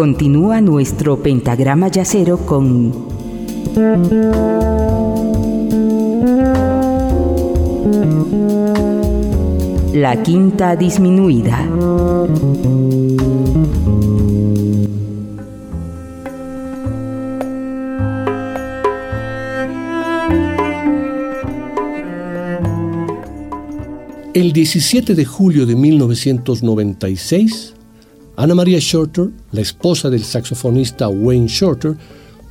Continúa nuestro pentagrama yacero con la quinta disminuida. El 17 de julio de 1996, Anna Maria Shorter, la esposa del saxofonista Wayne Shorter,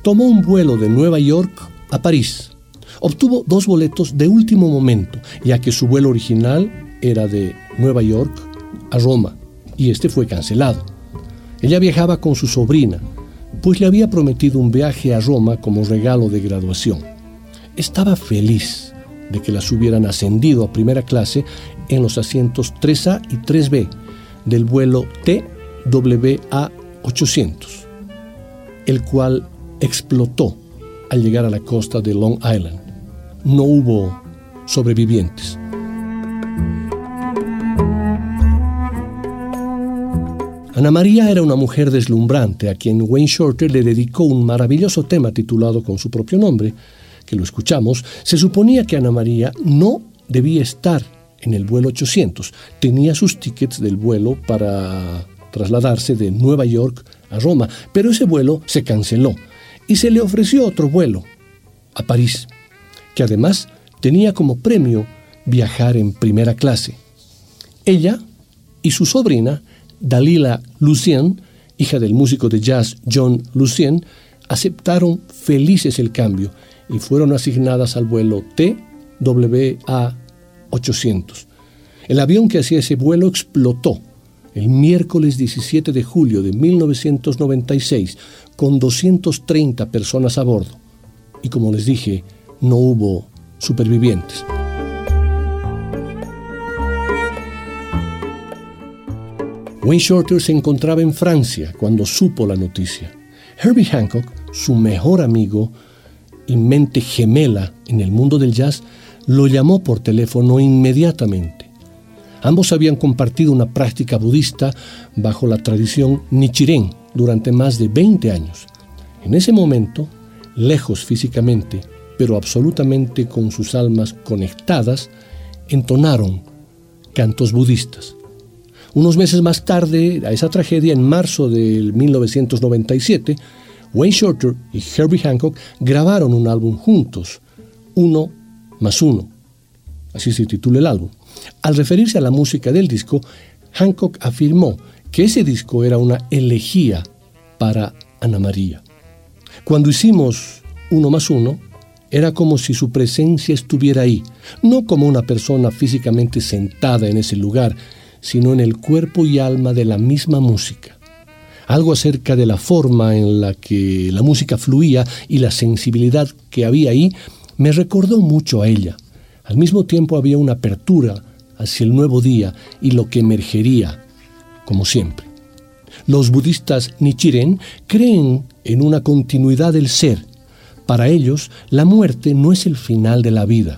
tomó un vuelo de Nueva York a París. Obtuvo dos boletos de último momento, ya que su vuelo original era de Nueva York a Roma, y este fue cancelado. Ella viajaba con su sobrina, pues le había prometido un viaje a Roma como regalo de graduación. Estaba feliz de que las hubieran ascendido a primera clase en los asientos 3A y 3B del vuelo TWA 800, el cual explotó al llegar a la costa de Long Island. No hubo sobrevivientes. Ana María era una mujer deslumbrante a quien Wayne Shorter le dedicó un maravilloso tema titulado con su propio nombre, que lo escuchamos. Se suponía que Ana María no debía estar en el vuelo 800. Tenía sus tickets del vuelo para trasladarse de Nueva York a Roma, pero ese vuelo se canceló y se le ofreció otro vuelo a París, que además tenía como premio viajar en primera clase. Ella y su sobrina, Dalila Lucien, hija del músico de jazz John Lucien, aceptaron felices el cambio y fueron asignadas al vuelo TWA 800. El avión que hacía ese vuelo explotó el miércoles 17 de julio de 1996 con 230 personas a bordo. Y como les dije, no hubo supervivientes. Wayne Shorter se encontraba en Francia cuando supo la noticia. Herbie Hancock, su mejor amigo y mente gemela en el mundo del jazz, lo llamó por teléfono inmediatamente. Ambos habían compartido una práctica budista bajo la tradición Nichiren durante más de 20 años. En ese momento, lejos físicamente, pero absolutamente con sus almas conectadas, entonaron cantos budistas. Unos meses más tarde, a esa tragedia, en marzo de 1997, Wayne Shorter y Herbie Hancock grabaron un álbum juntos, uno más uno. Así se titula el álbum. Al referirse a la música del disco, Hancock afirmó que ese disco era una elegía para Ana María. Cuando hicimos uno más uno, era como si su presencia estuviera ahí, no como una persona físicamente sentada en ese lugar, sino en el cuerpo y alma de la misma música. Algo acerca de la forma en la que la música fluía y la sensibilidad que había ahí me recordó mucho a ella. Al mismo tiempo había una apertura hacia el nuevo día y lo que emergería, como siempre. Los budistas Nichiren creen en una continuidad del ser. Para ellos, la muerte no es el final de la vida.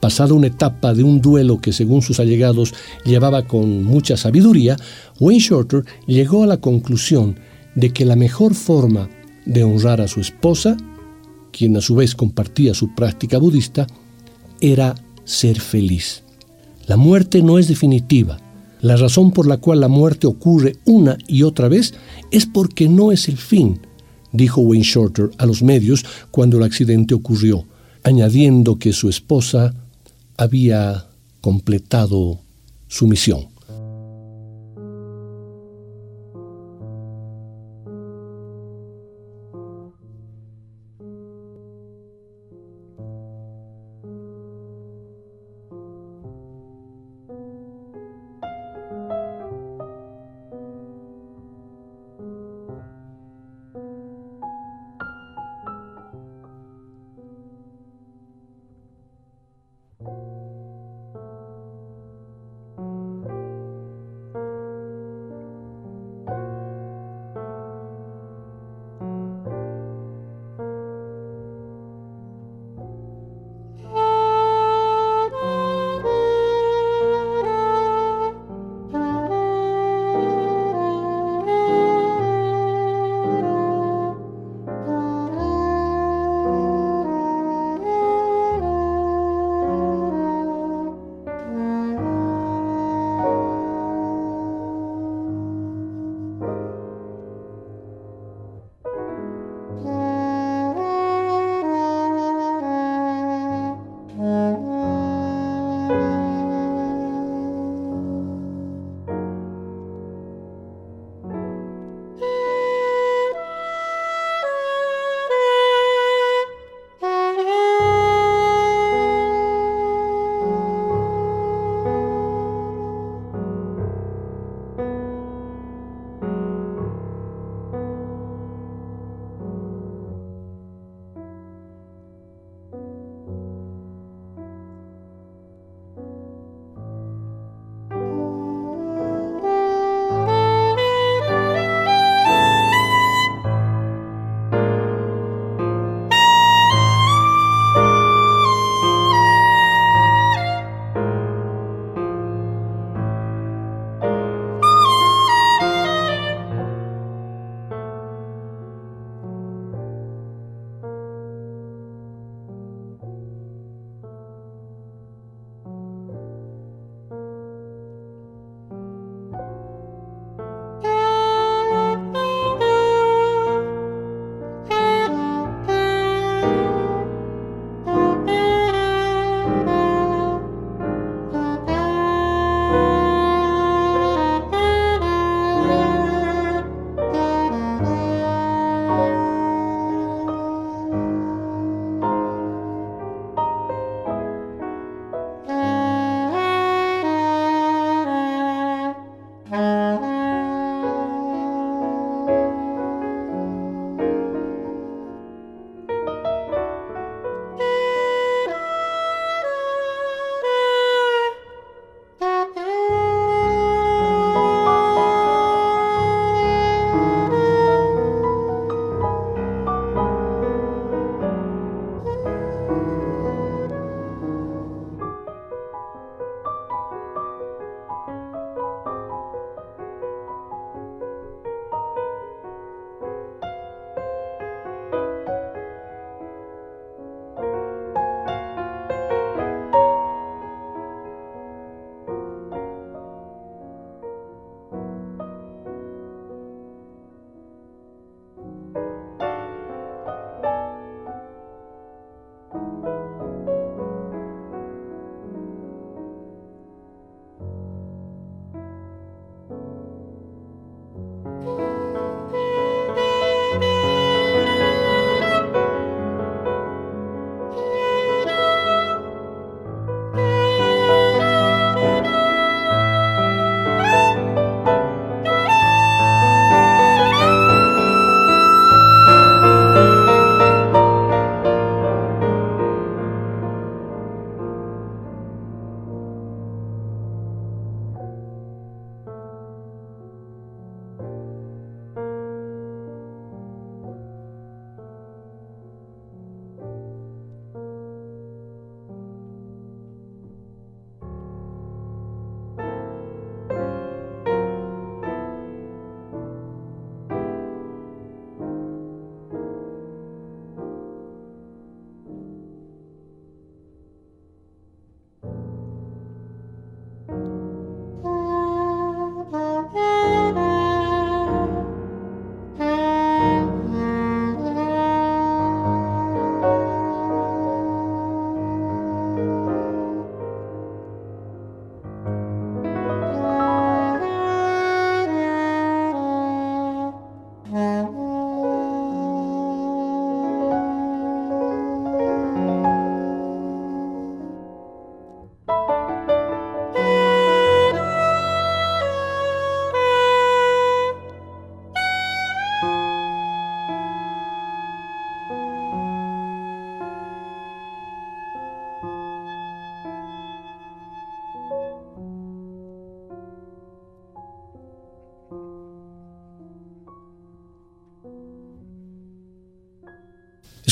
Pasada una etapa de un duelo que según sus allegados llevaba con mucha sabiduría, Wayne Shorter llegó a la conclusión de que la mejor forma de honrar a su esposa quien a su vez compartía su práctica budista, era ser feliz. La muerte no es definitiva. La razón por la cual la muerte ocurre una y otra vez es porque no es el fin, dijo Wayne Shorter a los medios cuando el accidente ocurrió, añadiendo que su esposa había completado su misión.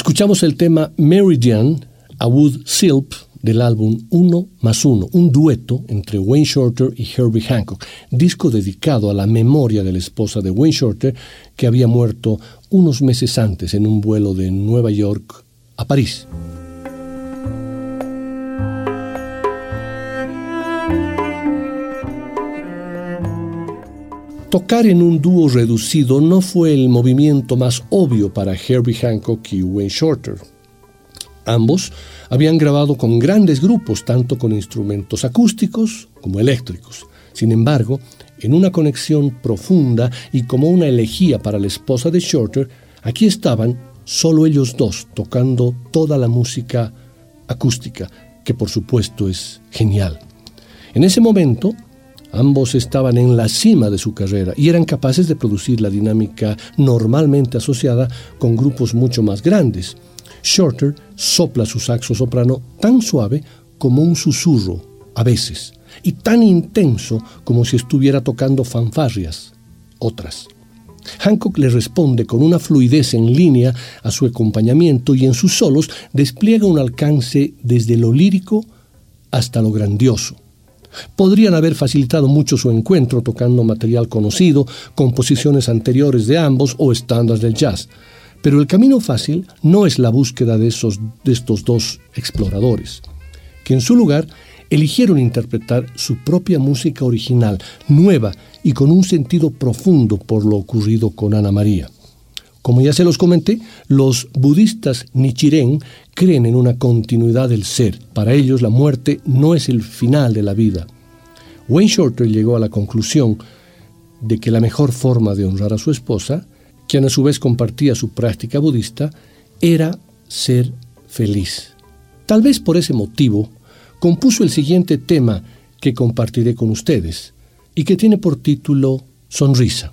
Escuchamos el tema Meridian a Wood Silp del álbum Uno más Uno, un dueto entre Wayne Shorter y Herbie Hancock, disco dedicado a la memoria de la esposa de Wayne Shorter que había muerto unos meses antes en un vuelo de Nueva York a París. Tocar en un dúo reducido no fue el movimiento más obvio para Herbie Hancock y Wayne Shorter. Ambos habían grabado con grandes grupos, tanto con instrumentos acústicos como eléctricos. Sin embargo, en una conexión profunda y como una elegía para la esposa de Shorter, aquí estaban solo ellos dos tocando toda la música acústica, que por supuesto es genial. En ese momento, Ambos estaban en la cima de su carrera y eran capaces de producir la dinámica normalmente asociada con grupos mucho más grandes. Shorter sopla su saxo soprano tan suave como un susurro, a veces, y tan intenso como si estuviera tocando fanfarrias, otras. Hancock le responde con una fluidez en línea a su acompañamiento y en sus solos despliega un alcance desde lo lírico hasta lo grandioso. Podrían haber facilitado mucho su encuentro tocando material conocido, composiciones anteriores de ambos o estándares del jazz. Pero el camino fácil no es la búsqueda de, esos, de estos dos exploradores, que en su lugar eligieron interpretar su propia música original, nueva y con un sentido profundo por lo ocurrido con Ana María. Como ya se los comenté, los budistas Nichiren creen en una continuidad del ser. Para ellos la muerte no es el final de la vida. Wayne Shorter llegó a la conclusión de que la mejor forma de honrar a su esposa, quien a su vez compartía su práctica budista, era ser feliz. Tal vez por ese motivo, compuso el siguiente tema que compartiré con ustedes y que tiene por título Sonrisa.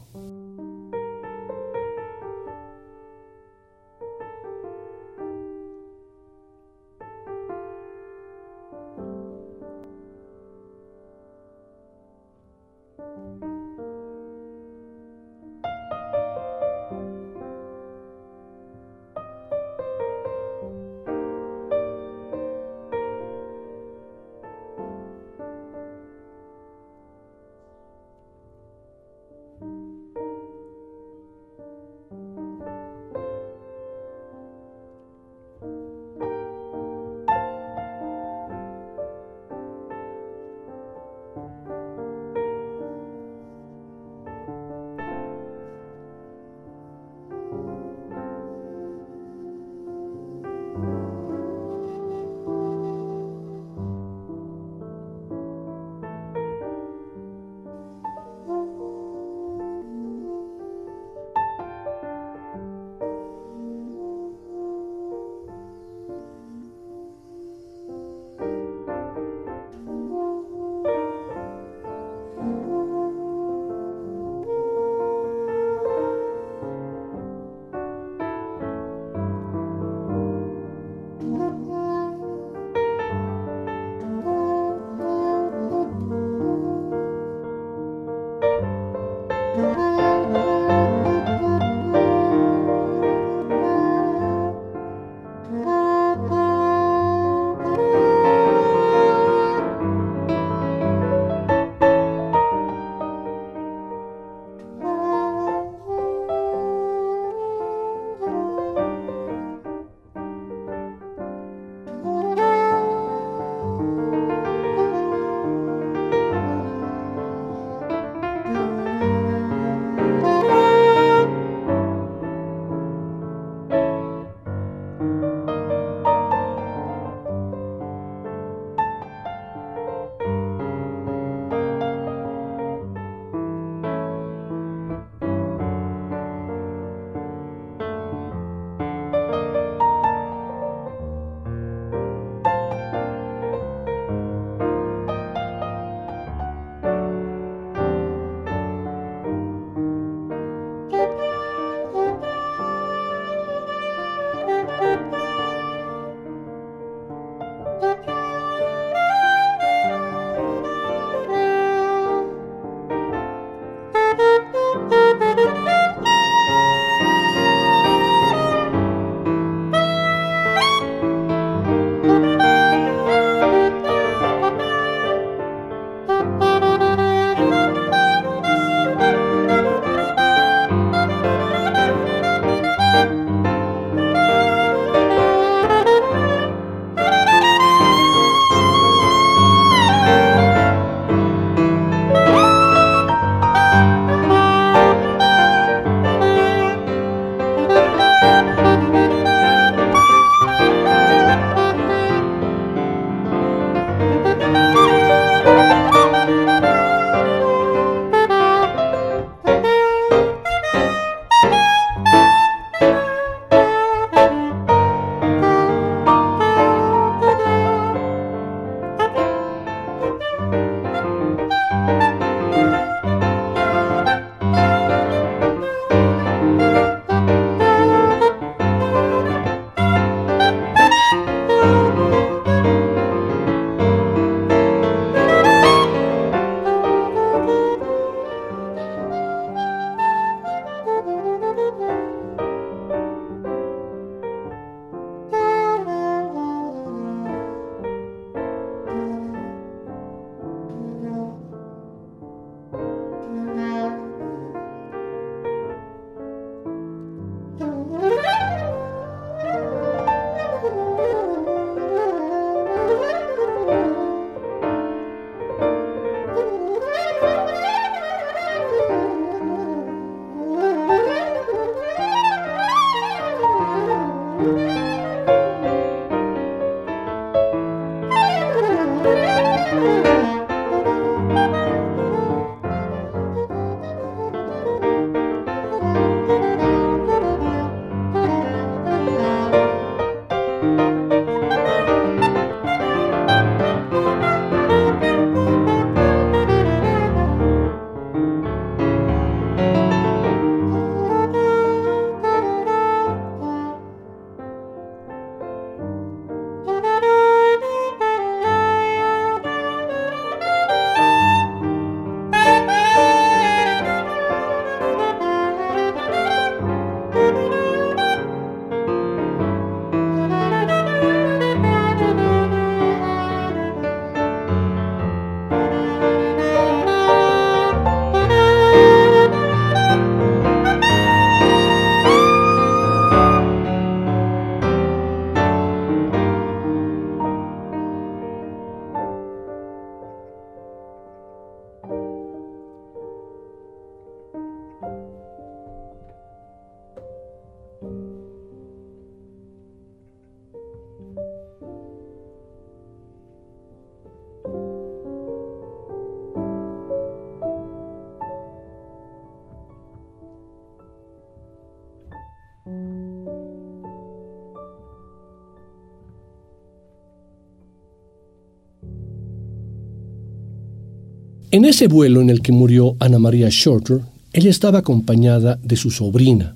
En ese vuelo en el que murió Ana María Shorter, ella estaba acompañada de su sobrina,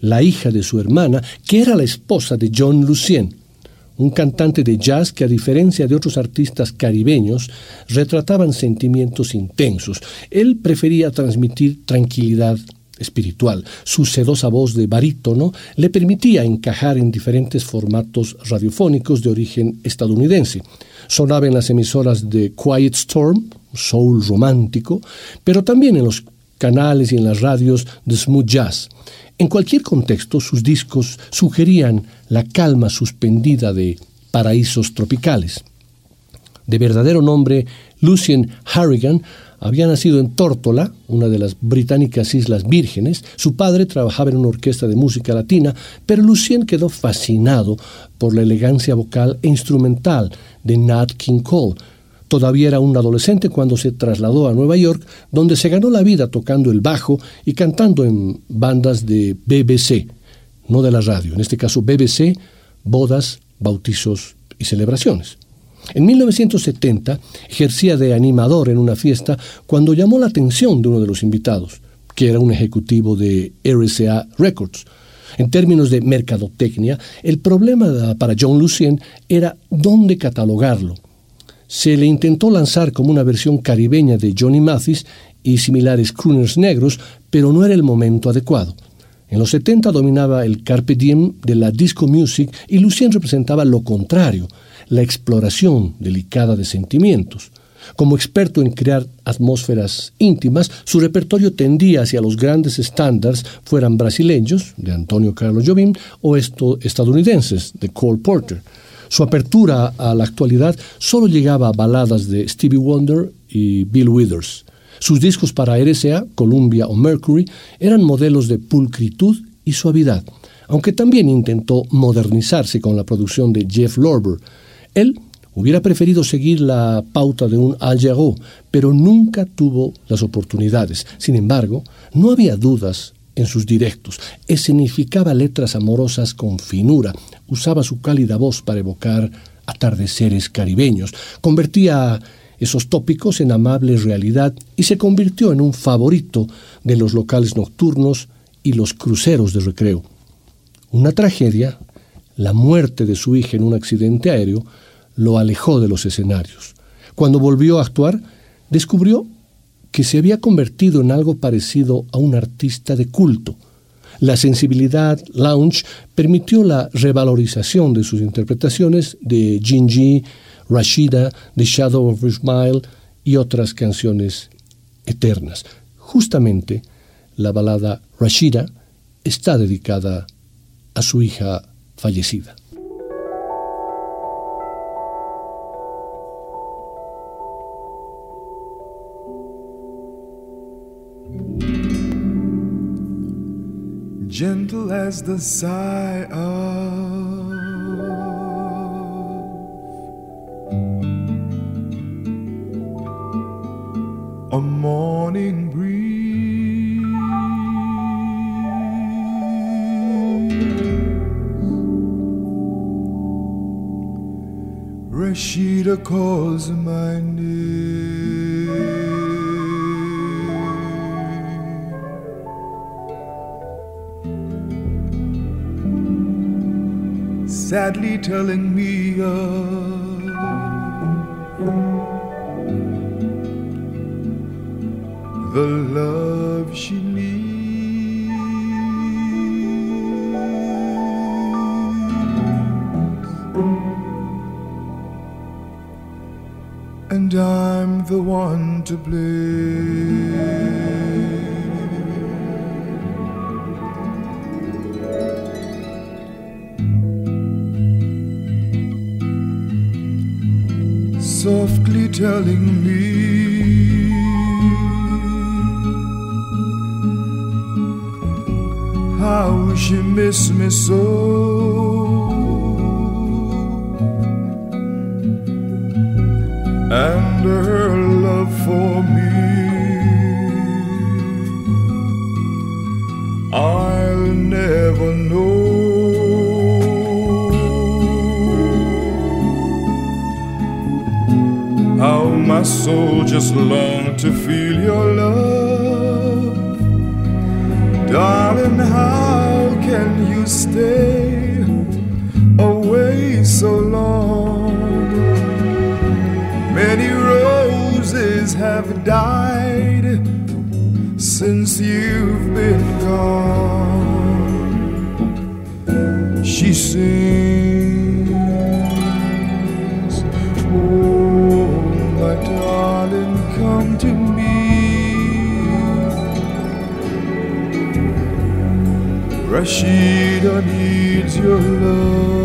la hija de su hermana, que era la esposa de John Lucien, un cantante de jazz que a diferencia de otros artistas caribeños retrataban sentimientos intensos. Él prefería transmitir tranquilidad espiritual. Su sedosa voz de barítono le permitía encajar en diferentes formatos radiofónicos de origen estadounidense. Sonaba en las emisoras de Quiet Storm, soul romántico, pero también en los canales y en las radios de smooth jazz. En cualquier contexto, sus discos sugerían la calma suspendida de paraísos tropicales. De verdadero nombre, Lucien Harrigan había nacido en Tórtola, una de las británicas Islas Vírgenes. Su padre trabajaba en una orquesta de música latina, pero Lucien quedó fascinado por la elegancia vocal e instrumental de Nat King Cole, Todavía era un adolescente cuando se trasladó a Nueva York, donde se ganó la vida tocando el bajo y cantando en bandas de BBC, no de la radio, en este caso BBC, bodas, bautizos y celebraciones. En 1970 ejercía de animador en una fiesta cuando llamó la atención de uno de los invitados, que era un ejecutivo de RCA Records. En términos de mercadotecnia, el problema para John Lucien era dónde catalogarlo se le intentó lanzar como una versión caribeña de Johnny Mathis y similares crooners negros, pero no era el momento adecuado. En los 70 dominaba el carpe diem de la disco music y Lucien representaba lo contrario, la exploración delicada de sentimientos. Como experto en crear atmósferas íntimas, su repertorio tendía hacia los grandes estándares, fueran brasileños, de Antonio Carlos Jobim, o estadounidenses, de Cole Porter. Su apertura a la actualidad solo llegaba a baladas de Stevie Wonder y Bill Withers. Sus discos para RCA, Columbia o Mercury eran modelos de pulcritud y suavidad, aunque también intentó modernizarse con la producción de Jeff Lorber. Él hubiera preferido seguir la pauta de un Al Jarreau, pero nunca tuvo las oportunidades. Sin embargo, no había dudas en sus directos. Escenificaba letras amorosas con finura, usaba su cálida voz para evocar atardeceres caribeños, convertía esos tópicos en amable realidad y se convirtió en un favorito de los locales nocturnos y los cruceros de recreo. Una tragedia, la muerte de su hija en un accidente aéreo, lo alejó de los escenarios. Cuando volvió a actuar, descubrió que se había convertido en algo parecido a un artista de culto. La sensibilidad lounge permitió la revalorización de sus interpretaciones de Gingy, Rashida, The Shadow of a Smile y otras canciones eternas. Justamente la balada Rashida está dedicada a su hija fallecida. gentle as the sigh of a morning breeze. Rashida calls my name. sadly telling me of the love she And I'm the one to blame. softly telling me how she missed me so. And her love for me, I'll never know. how my soul just long to feel your love. Darling, how can you stay away so long? Have died since you've been gone. She sings, Oh, my darling, come to me. Rashida needs your love.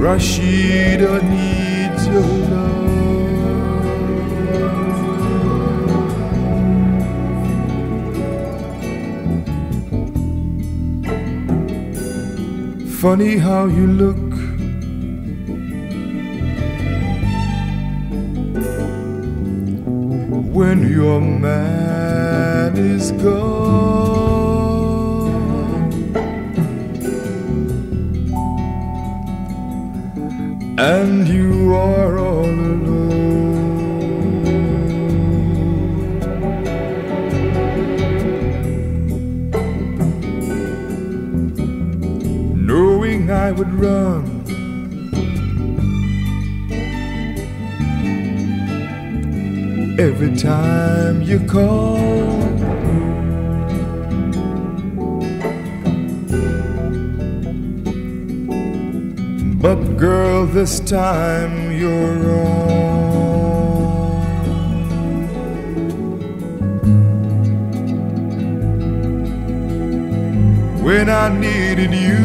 Rashida needs your love. Funny how you look. When your man is gone. And you are all alone. Knowing I would run. Every time you call. Girl, this time you're wrong. When I needed you,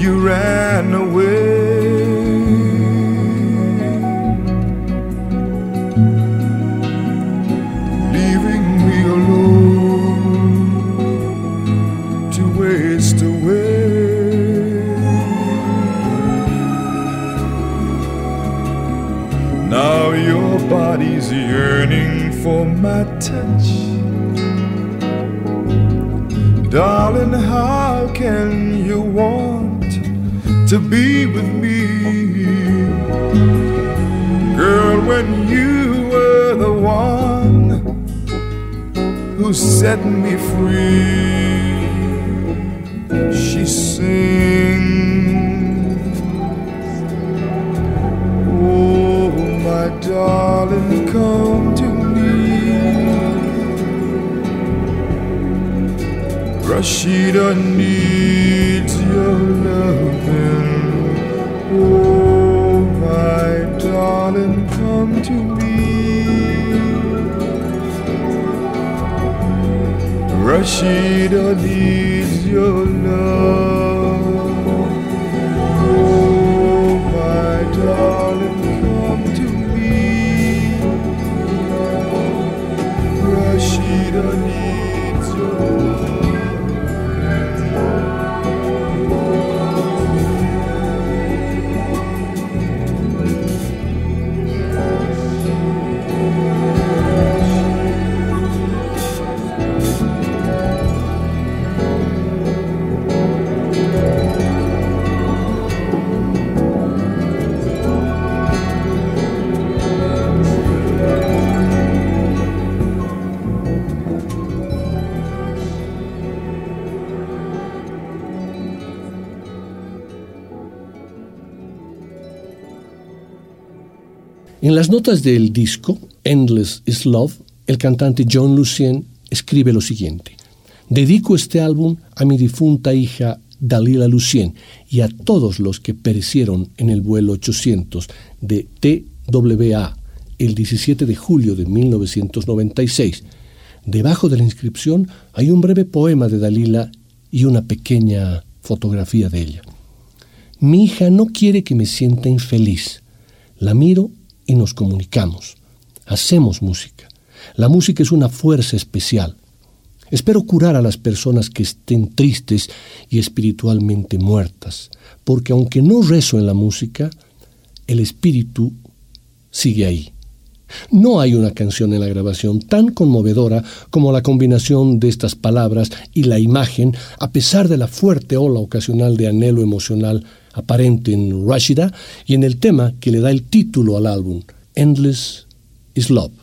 you ran away. For my touch. Darling, how can you want to be with me? Girl, when you were the one who set me free. She sings, Oh, my darling, come Rashida needs your loving. Oh, my darling, come to me. Rashida needs your love. En las notas del disco Endless is Love, el cantante John Lucien escribe lo siguiente. Dedico este álbum a mi difunta hija Dalila Lucien y a todos los que perecieron en el vuelo 800 de TWA el 17 de julio de 1996. Debajo de la inscripción hay un breve poema de Dalila y una pequeña fotografía de ella. Mi hija no quiere que me sienta infeliz. La miro y nos comunicamos. Hacemos música. La música es una fuerza especial. Espero curar a las personas que estén tristes y espiritualmente muertas, porque aunque no rezo en la música, el espíritu sigue ahí, No hay una canción en la grabación tan conmovedora como la combinación de estas palabras y la imagen, a pesar de la fuerte ola ocasional de anhelo emocional aparente en Rashida y en el tema que le da el título al álbum, Endless is Love.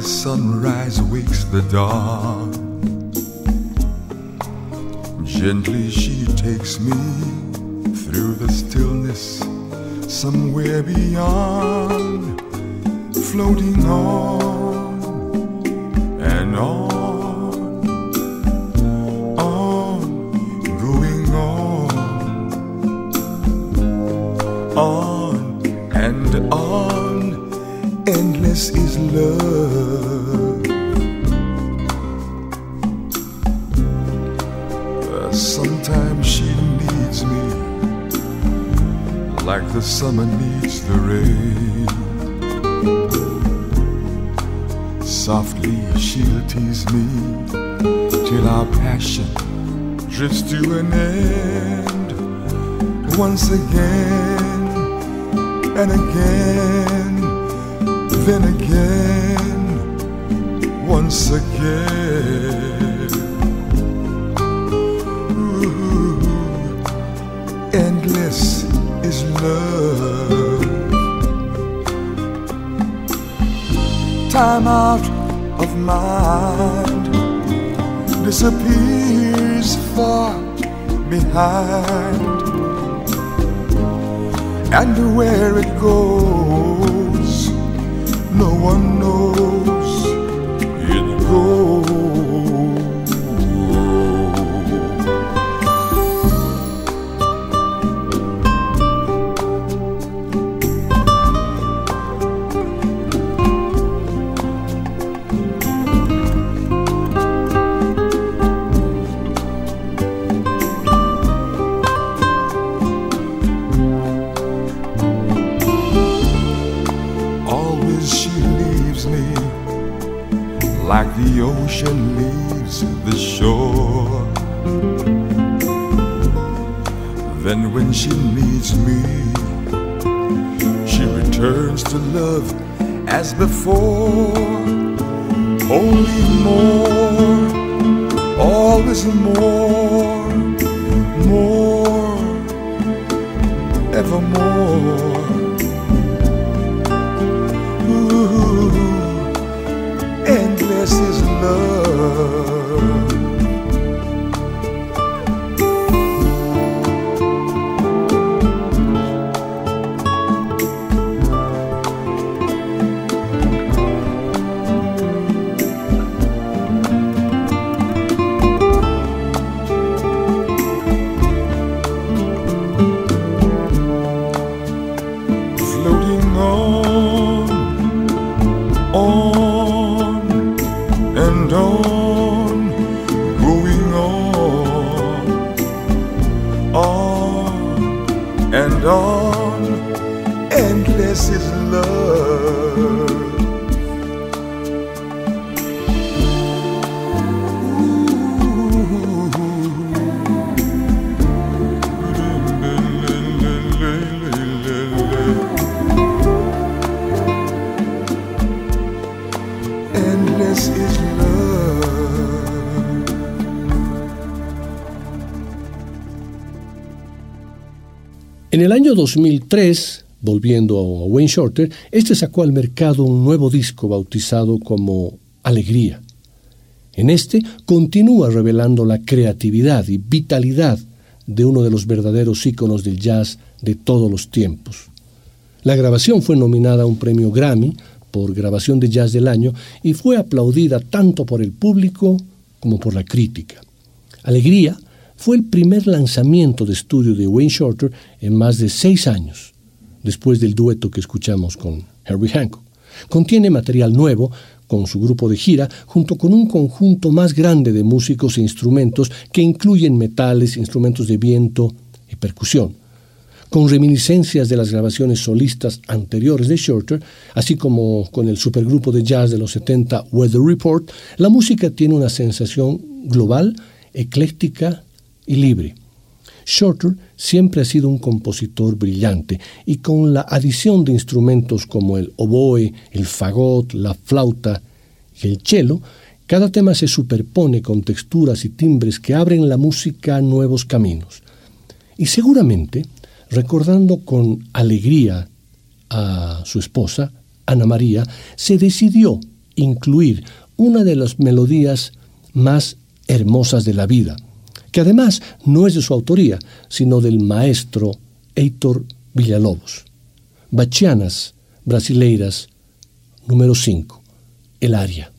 Sunrise wakes the dawn. Gently she takes me through the stillness somewhere beyond, floating on and on, on, going on, on and on. Endless is love. The summer needs the rain. Softly she'll tease me till our passion drifts to an end. Once again and again, then again, once again. Love. Time out of mind disappears far behind, and where it goes, no one knows. Ocean leaves the shore. Then, when she needs me, she returns to love as before. Only more, always more, more, evermore. Love. El año 2003, volviendo a Wayne Shorter, este sacó al mercado un nuevo disco bautizado como Alegría. En este continúa revelando la creatividad y vitalidad de uno de los verdaderos íconos del jazz de todos los tiempos. La grabación fue nominada a un premio Grammy por grabación de jazz del año y fue aplaudida tanto por el público como por la crítica. Alegría fue el primer lanzamiento de estudio de Wayne Shorter en más de seis años, después del dueto que escuchamos con Herbie Hancock. Contiene material nuevo, con su grupo de gira, junto con un conjunto más grande de músicos e instrumentos que incluyen metales, instrumentos de viento y percusión. Con reminiscencias de las grabaciones solistas anteriores de Shorter, así como con el supergrupo de jazz de los 70 Weather Report, la música tiene una sensación global, ecléctica y libre. Shorter siempre ha sido un compositor brillante y con la adición de instrumentos como el oboe, el fagot, la flauta y el cello, cada tema se superpone con texturas y timbres que abren la música a nuevos caminos. Y seguramente, recordando con alegría a su esposa, Ana María, se decidió incluir una de las melodías más hermosas de la vida, que además no es de su autoría, sino del maestro Heitor Villalobos. Bachianas Brasileiras, número 5, el aria.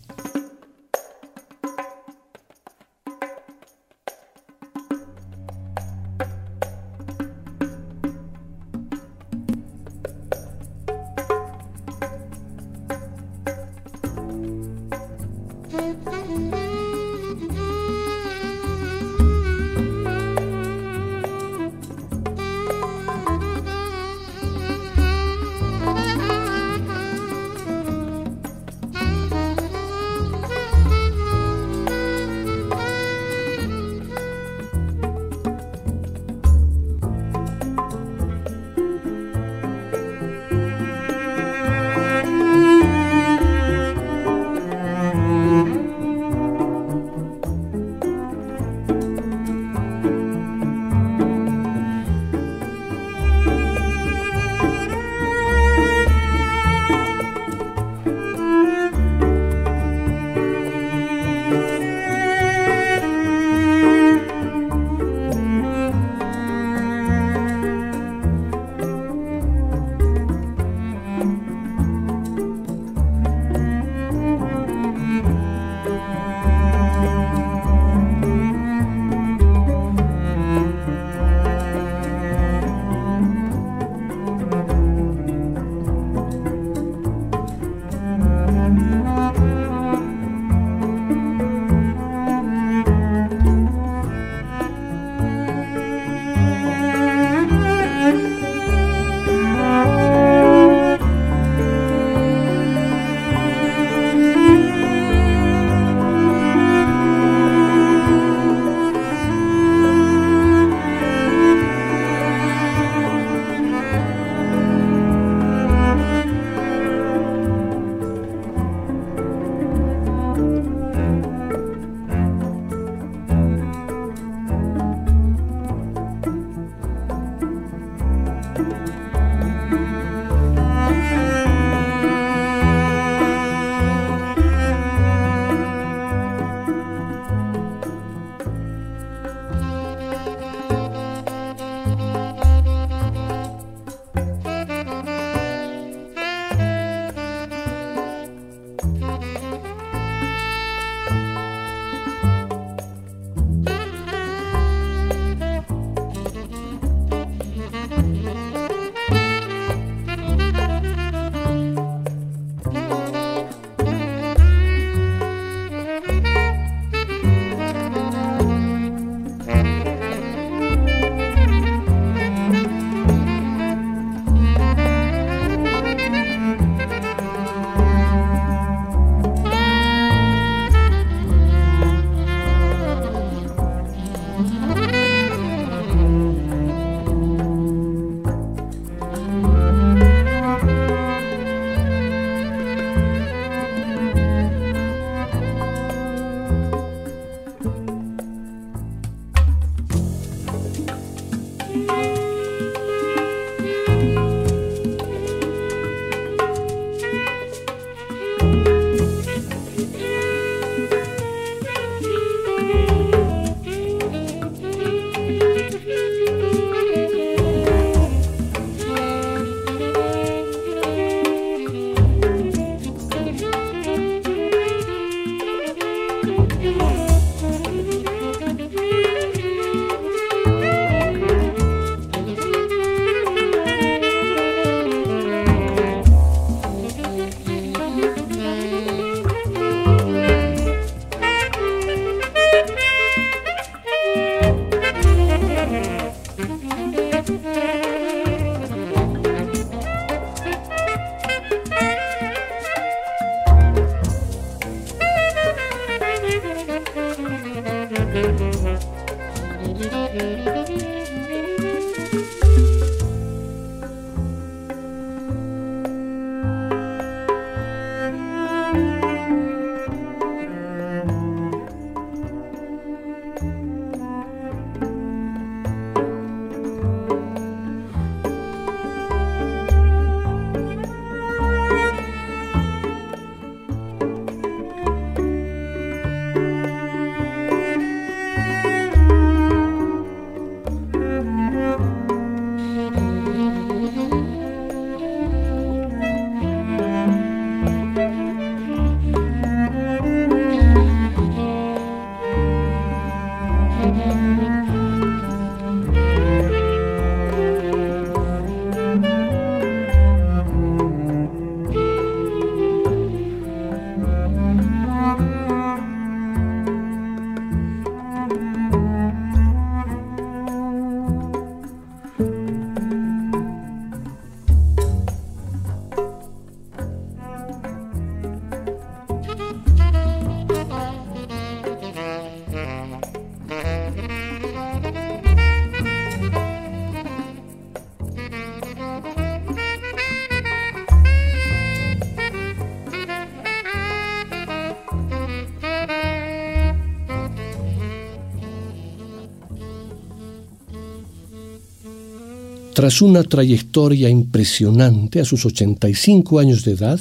Tras una trayectoria impresionante a sus 85 años de edad,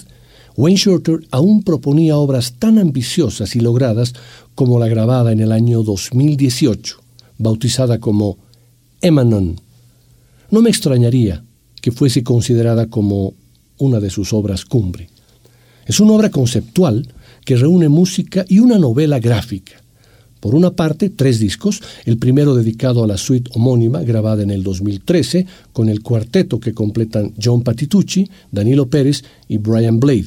Wayne Shorter aún proponía obras tan ambiciosas y logradas como la grabada en el año 2018, bautizada como Emanon. No me extrañaría que fuese considerada como una de sus obras cumbre. Es una obra conceptual que reúne música y una novela gráfica por una parte, tres discos, el primero dedicado a la suite homónima grabada en el 2013 con el cuarteto que completan John Patitucci, Danilo Pérez y Brian Blade,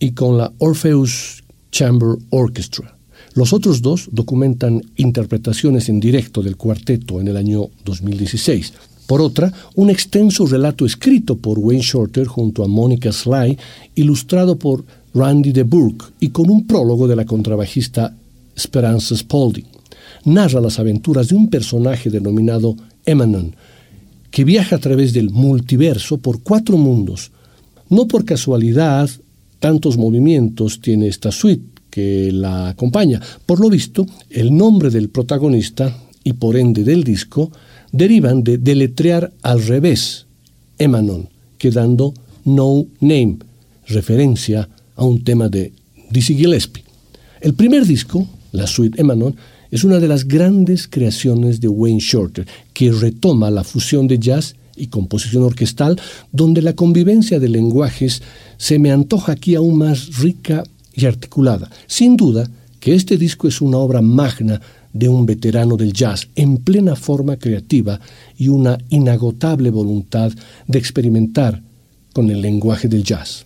y con la Orpheus Chamber Orchestra. Los otros dos documentan interpretaciones en directo del cuarteto en el año 2016. Por otra, un extenso relato escrito por Wayne Shorter junto a Monica Sly, ilustrado por Randy de Burke y con un prólogo de la contrabajista Esperanza Spalding. Narra las aventuras de un personaje denominado Emanon, que viaja a través del multiverso por cuatro mundos. No por casualidad, tantos movimientos tiene esta suite que la acompaña. Por lo visto, el nombre del protagonista y por ende del disco derivan de deletrear al revés, Emanon, quedando No Name, referencia a un tema de Dizzy Gillespie. El primer disco, la suite Emanon es una de las grandes creaciones de Wayne Shorter, que retoma la fusión de jazz y composición orquestal, donde la convivencia de lenguajes se me antoja aquí aún más rica y articulada. Sin duda que este disco es una obra magna de un veterano del jazz en plena forma creativa y una inagotable voluntad de experimentar con el lenguaje del jazz.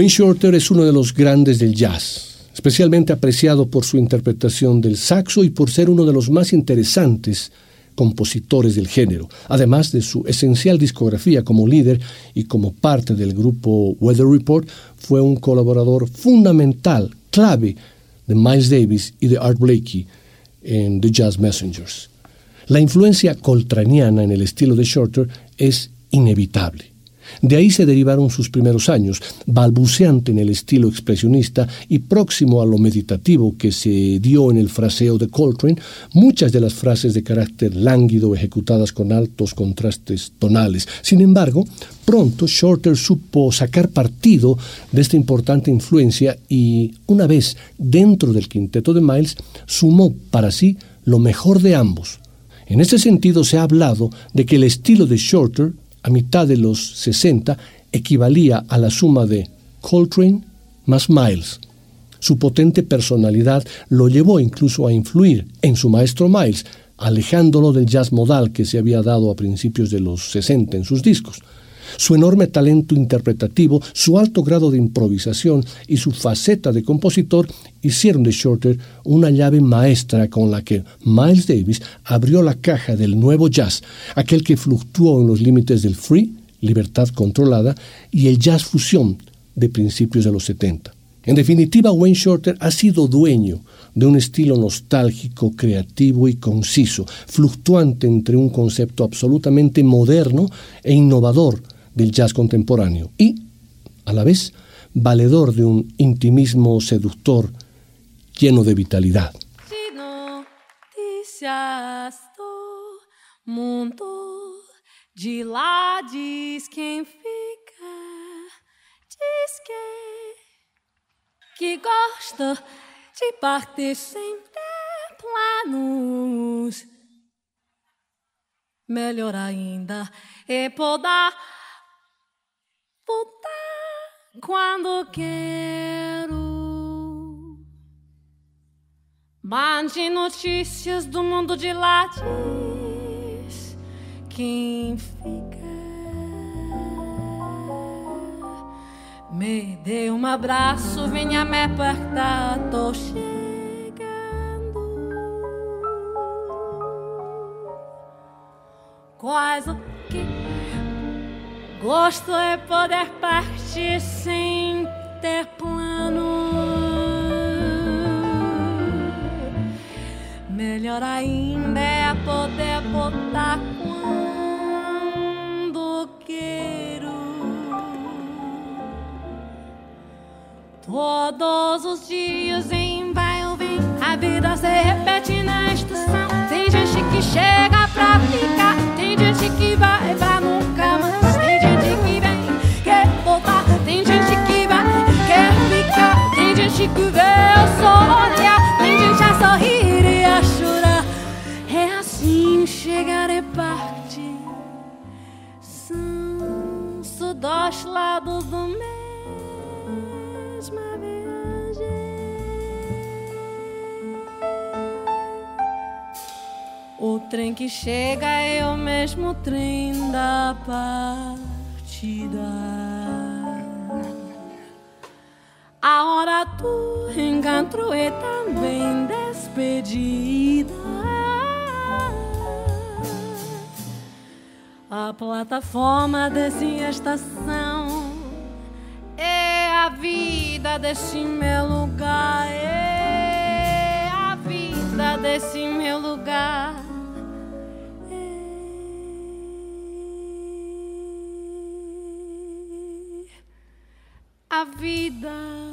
Wayne Shorter es uno de los grandes del jazz, especialmente apreciado por su interpretación del saxo y por ser uno de los más interesantes compositores del género, además de su esencial discografía como líder y como parte del grupo Weather Report, fue un colaborador fundamental, clave de Miles Davis y de Art Blakey en The Jazz Messengers. La influencia coltraniana en el estilo de Shorter es inevitable. De ahí se derivaron sus primeros años, balbuceante en el estilo expresionista y próximo a lo meditativo que se dio en el fraseo de Coltrane, muchas de las frases de carácter lánguido ejecutadas con altos contrastes tonales. Sin embargo, pronto Shorter supo sacar partido de esta importante influencia y, una vez dentro del quinteto de Miles, sumó para sí lo mejor de ambos. En este sentido se ha hablado de que el estilo de Shorter a mitad de los 60 equivalía a la suma de Coltrane más Miles. Su potente personalidad lo llevó incluso a influir en su maestro Miles, alejándolo del jazz modal que se había dado a principios de los 60 en sus discos. Su enorme talento interpretativo, su alto grado de improvisación y su faceta de compositor hicieron de Shorter una llave maestra con la que Miles Davis abrió la caja del nuevo jazz, aquel que fluctuó en los límites del free, libertad controlada, y el jazz fusión de principios de los 70. En definitiva, Wayne Shorter ha sido dueño de un estilo nostálgico, creativo y conciso, fluctuante entre un concepto absolutamente moderno e innovador del jazz contemporáneo y, a la vez, valedor de un intimismo seductor lleno de vitalidad. mundo de lá diz quem fica, diz que, gosta de partir sem ter planos. Melhor ainda é podar voltar quando quero. Mande notícias do mundo de lá diz quem fica. Me dê um abraço, venha me apertar, tô chegando. Quais Gosto é poder partir sem ter plano. Melhor ainda é poder botar quando quero. Todos os dias em vai ou vem, a vida se repete na estação. Tem gente que chega pra ficar, tem gente que vai pra nunca mais. Gente que vê só olhar, tem gente a sorrir e a chorar. É assim chegar e partir. São só dois lados do mesma viagem. O trem que chega é o mesmo trem da partida. A hora do encontro é também despedida. A plataforma dessa estação é a vida desse meu lugar. É a vida desse meu lugar. a vida.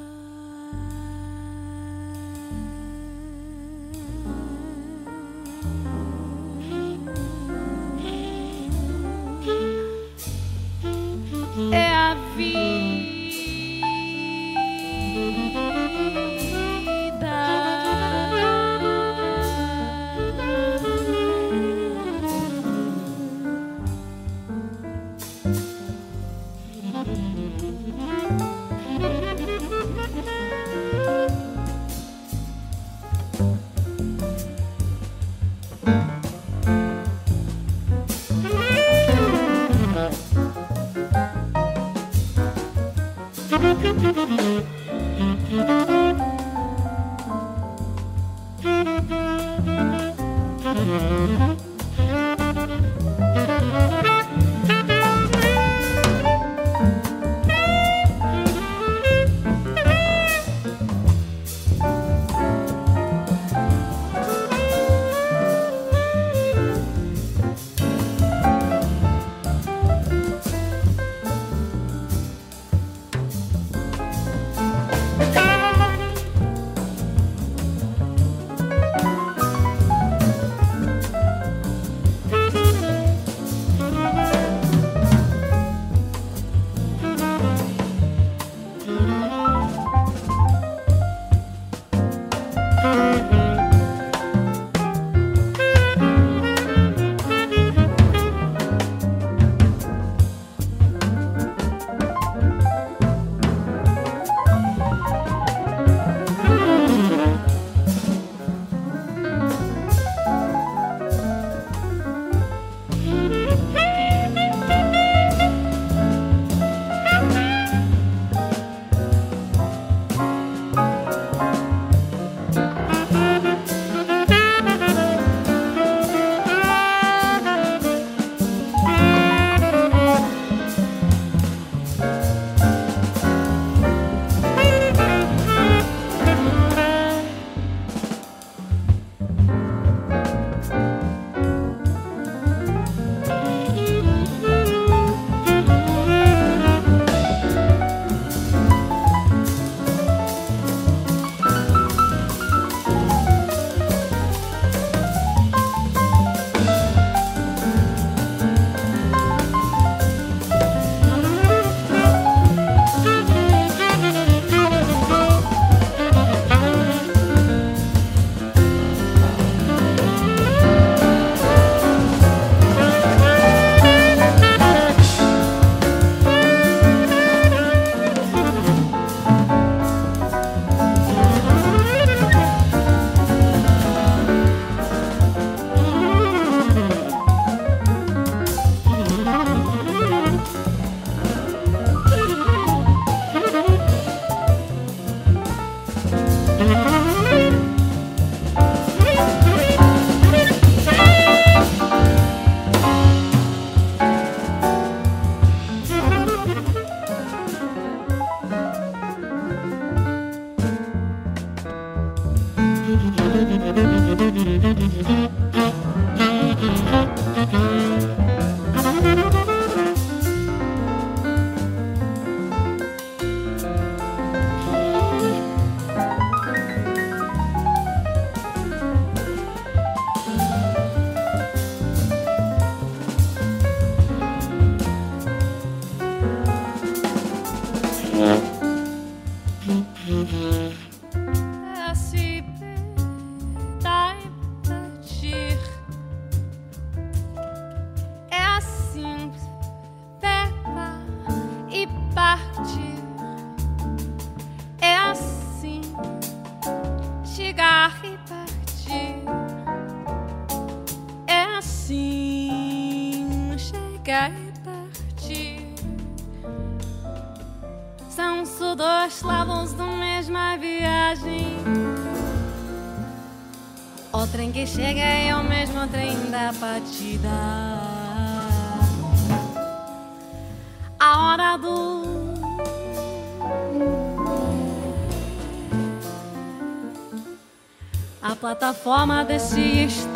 forma desse estado.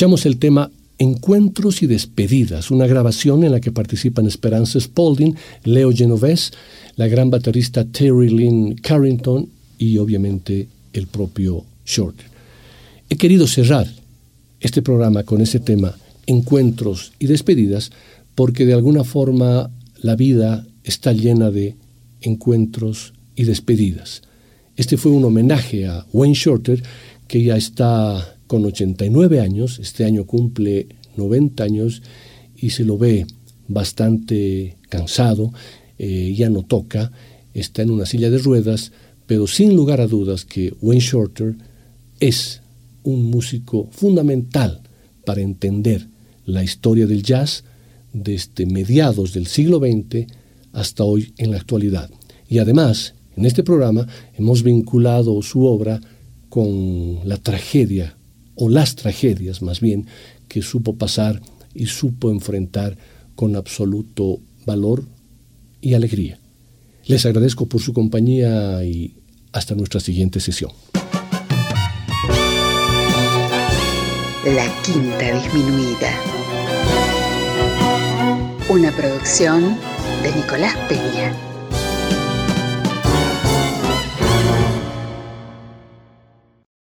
Escuchamos el tema Encuentros y Despedidas, una grabación en la que participan Esperanza Spalding, Leo Genovese, la gran baterista Terry Lynn Carrington y obviamente el propio Shorter. He querido cerrar este programa con ese tema, Encuentros y Despedidas, porque de alguna forma la vida está llena de encuentros y despedidas. Este fue un homenaje a Wayne Shorter, que ya está con 89 años, este año cumple 90 años y se lo ve bastante cansado, eh, ya no toca, está en una silla de ruedas, pero sin lugar a dudas que Wayne Shorter es un músico fundamental para entender la historia del jazz desde mediados del siglo XX hasta hoy en la actualidad. Y además, en este programa hemos vinculado su obra con la tragedia, o las tragedias más bien, que supo pasar y supo enfrentar con absoluto valor y alegría. Les agradezco por su compañía y hasta nuestra siguiente sesión. La Quinta Disminuida. Una producción de Nicolás Peña.